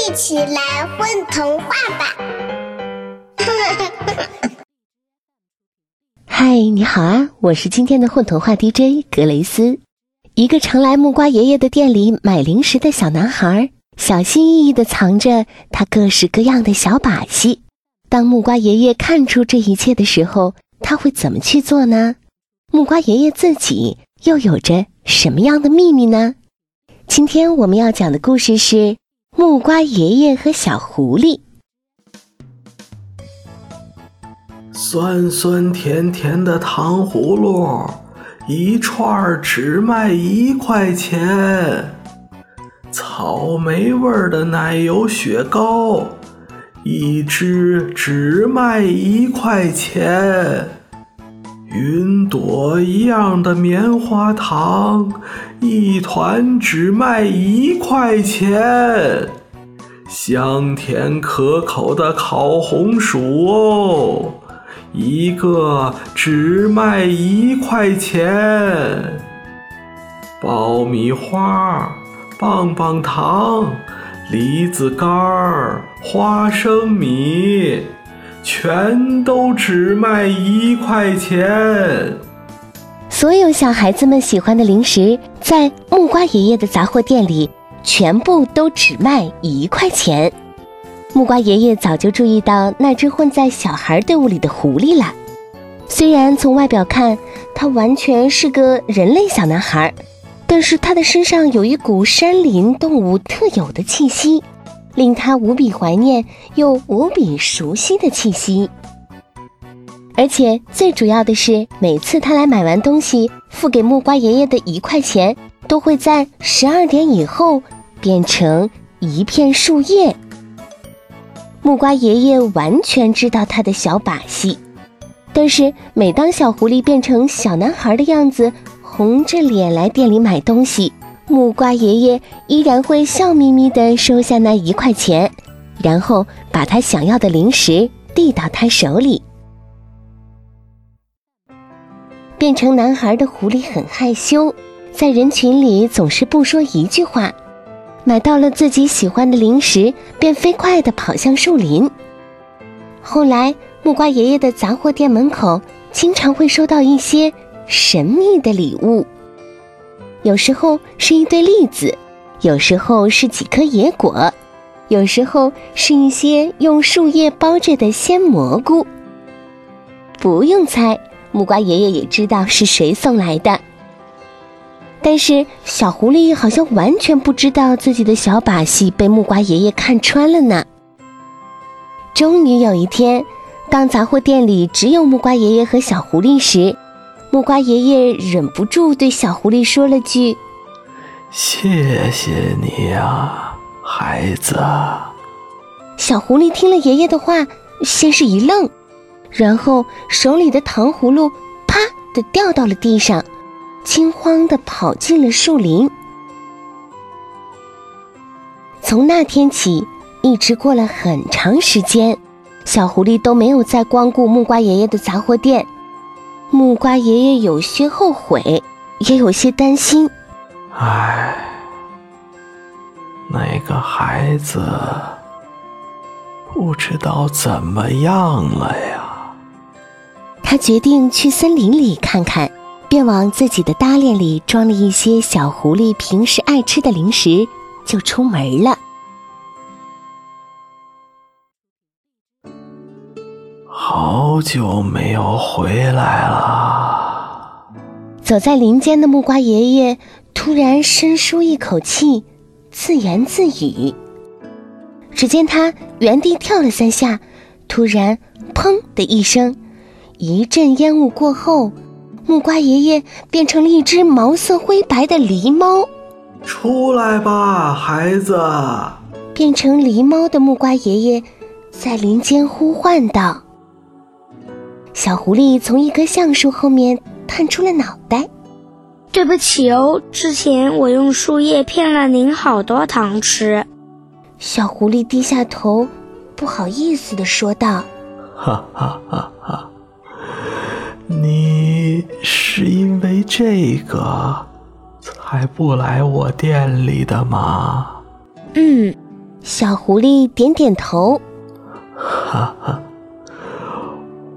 一起来混童话吧！嗨，你好啊，我是今天的混童话 DJ 格雷斯。一个常来木瓜爷爷的店里买零食的小男孩，小心翼翼地藏着他各式各样的小把戏。当木瓜爷爷看出这一切的时候，他会怎么去做呢？木瓜爷爷自己又有着什么样的秘密呢？今天我们要讲的故事是《木瓜爷爷和小狐狸》。酸酸甜甜的糖葫芦，一串只卖一块钱；草莓味的奶油雪糕，一支只卖一块钱；云朵一样的棉花糖，一团只卖一块钱；香甜可口的烤红薯哦。一个只卖一块钱，爆米花、棒棒糖、梨子干儿、花生米，全都只卖一块钱。所有小孩子们喜欢的零食，在木瓜爷爷的杂货店里，全部都只卖一块钱。木瓜爷爷早就注意到那只混在小孩队伍里的狐狸了。虽然从外表看，他完全是个人类小男孩，但是他的身上有一股山林动物特有的气息，令他无比怀念又无比熟悉的气息。而且最主要的是，每次他来买完东西，付给木瓜爷爷的一块钱，都会在十二点以后变成一片树叶。木瓜爷爷完全知道他的小把戏，但是每当小狐狸变成小男孩的样子，红着脸来店里买东西，木瓜爷爷依然会笑眯眯地收下那一块钱，然后把他想要的零食递到他手里。变成男孩的狐狸很害羞，在人群里总是不说一句话。买到了自己喜欢的零食，便飞快地跑向树林。后来，木瓜爷爷的杂货店门口经常会收到一些神秘的礼物，有时候是一堆栗子，有时候是几颗野果，有时候是一些用树叶包着的鲜蘑菇。不用猜，木瓜爷爷也知道是谁送来的。但是小狐狸好像完全不知道自己的小把戏被木瓜爷爷看穿了呢。终于有一天，当杂货店里只有木瓜爷爷和小狐狸时，木瓜爷爷忍不住对小狐狸说了句：“谢谢你呀，孩子。”小狐狸听了爷爷的话，先是一愣，然后手里的糖葫芦啪的掉到了地上。惊慌的跑进了树林。从那天起，一直过了很长时间，小狐狸都没有再光顾木瓜爷爷的杂货店。木瓜爷爷有些后悔，也有些担心。唉，那个孩子不知道怎么样了呀。他决定去森林里看看。便往自己的搭链里装了一些小狐狸平时爱吃的零食，就出门了。好久没有回来了。走在林间的木瓜爷爷突然深舒一口气，自言自语。只见他原地跳了三下，突然“砰”的一声，一阵烟雾过后。木瓜爷爷变成了一只毛色灰白的狸猫，出来吧，孩子！变成狸猫的木瓜爷爷在林间呼唤道。小狐狸从一棵橡树后面探出了脑袋。对不起哦，之前我用树叶骗了您好多糖吃。小狐狸低下头，不好意思的说道：“哈哈哈哈。”你是因为这个才不来我店里的吗？嗯，小狐狸点点头。哈哈，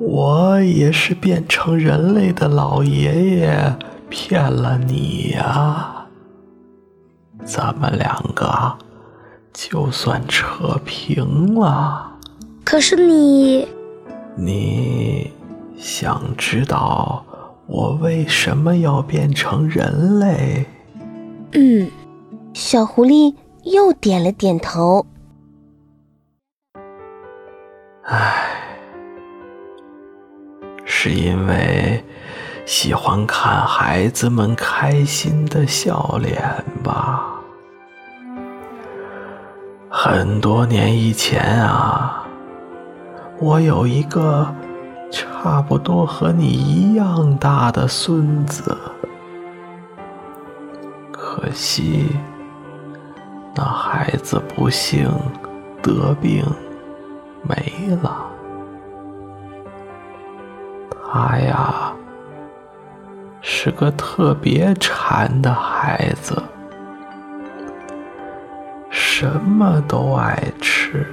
我也是变成人类的老爷爷骗了你呀！咱们两个就算扯平了。可是你，你想知道我为什么要变成人类？嗯，小狐狸又点了点头。唉，是因为喜欢看孩子们开心的笑脸吧？很多年以前啊，我有一个差不多和你一样大的孙子，可惜那孩子不幸得病。没了，他呀是个特别馋的孩子，什么都爱吃，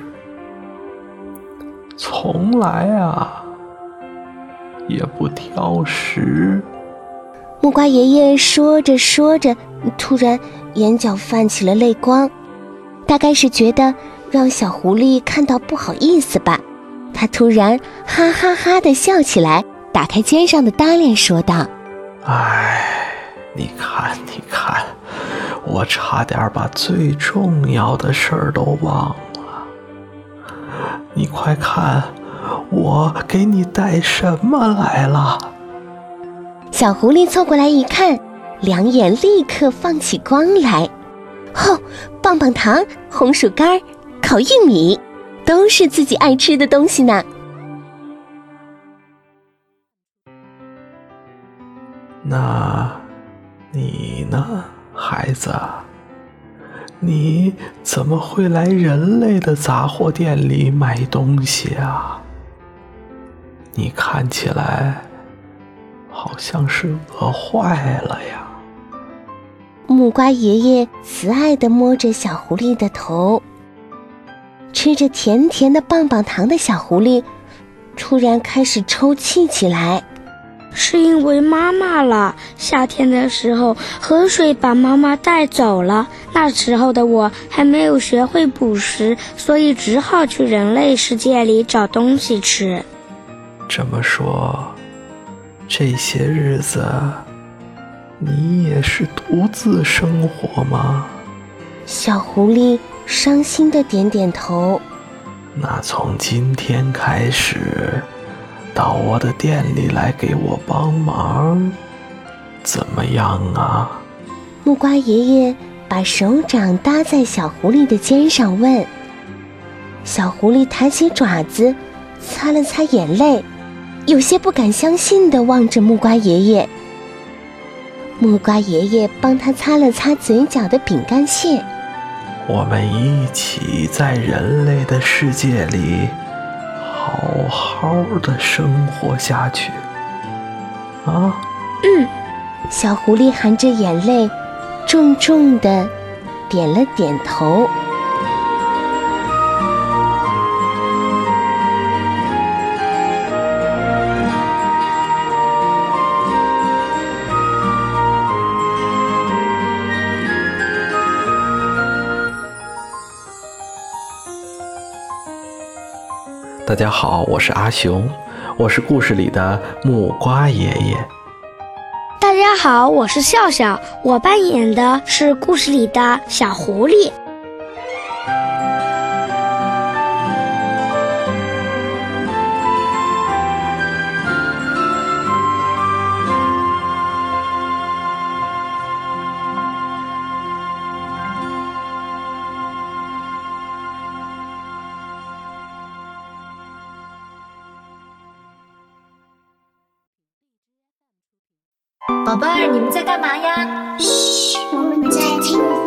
从来啊也不挑食。木瓜爷爷说着说着，突然眼角泛起了泪光，大概是觉得。让小狐狸看到不好意思吧？他突然哈哈哈的笑起来，打开肩上的搭链说道：“哎，你看，你看，我差点把最重要的事儿都忘了。你快看，我给你带什么来了？”小狐狸凑过来一看，两眼立刻放起光来。哦，棒棒糖、红薯干。烤玉米，都是自己爱吃的东西呢。那，你呢，孩子？你怎么会来人类的杂货店里买东西啊？你看起来好像是饿坏了呀。木瓜爷爷慈爱的摸着小狐狸的头。吃着甜甜的棒棒糖的小狐狸，突然开始抽泣起来。是因为妈妈了。夏天的时候，河水把妈妈带走了。那时候的我还没有学会捕食，所以只好去人类世界里找东西吃。这么说，这些日子你也是独自生活吗？小狐狸。伤心的点点头。那从今天开始，到我的店里来给我帮忙，怎么样啊？木瓜爷爷把手掌搭在小狐狸的肩上，问。小狐狸抬起爪子，擦了擦眼泪，有些不敢相信的望着木瓜爷爷。木瓜爷爷帮他擦了擦嘴角的饼干屑。我们一起在人类的世界里好好的生活下去，啊！嗯，小狐狸含着眼泪，重重的点了点头。大家好，我是阿雄，我是故事里的木瓜爷爷。大家好，我是笑笑，我扮演的是故事里的小狐狸。宝贝儿，你们在干嘛呀？嘘，我们在听。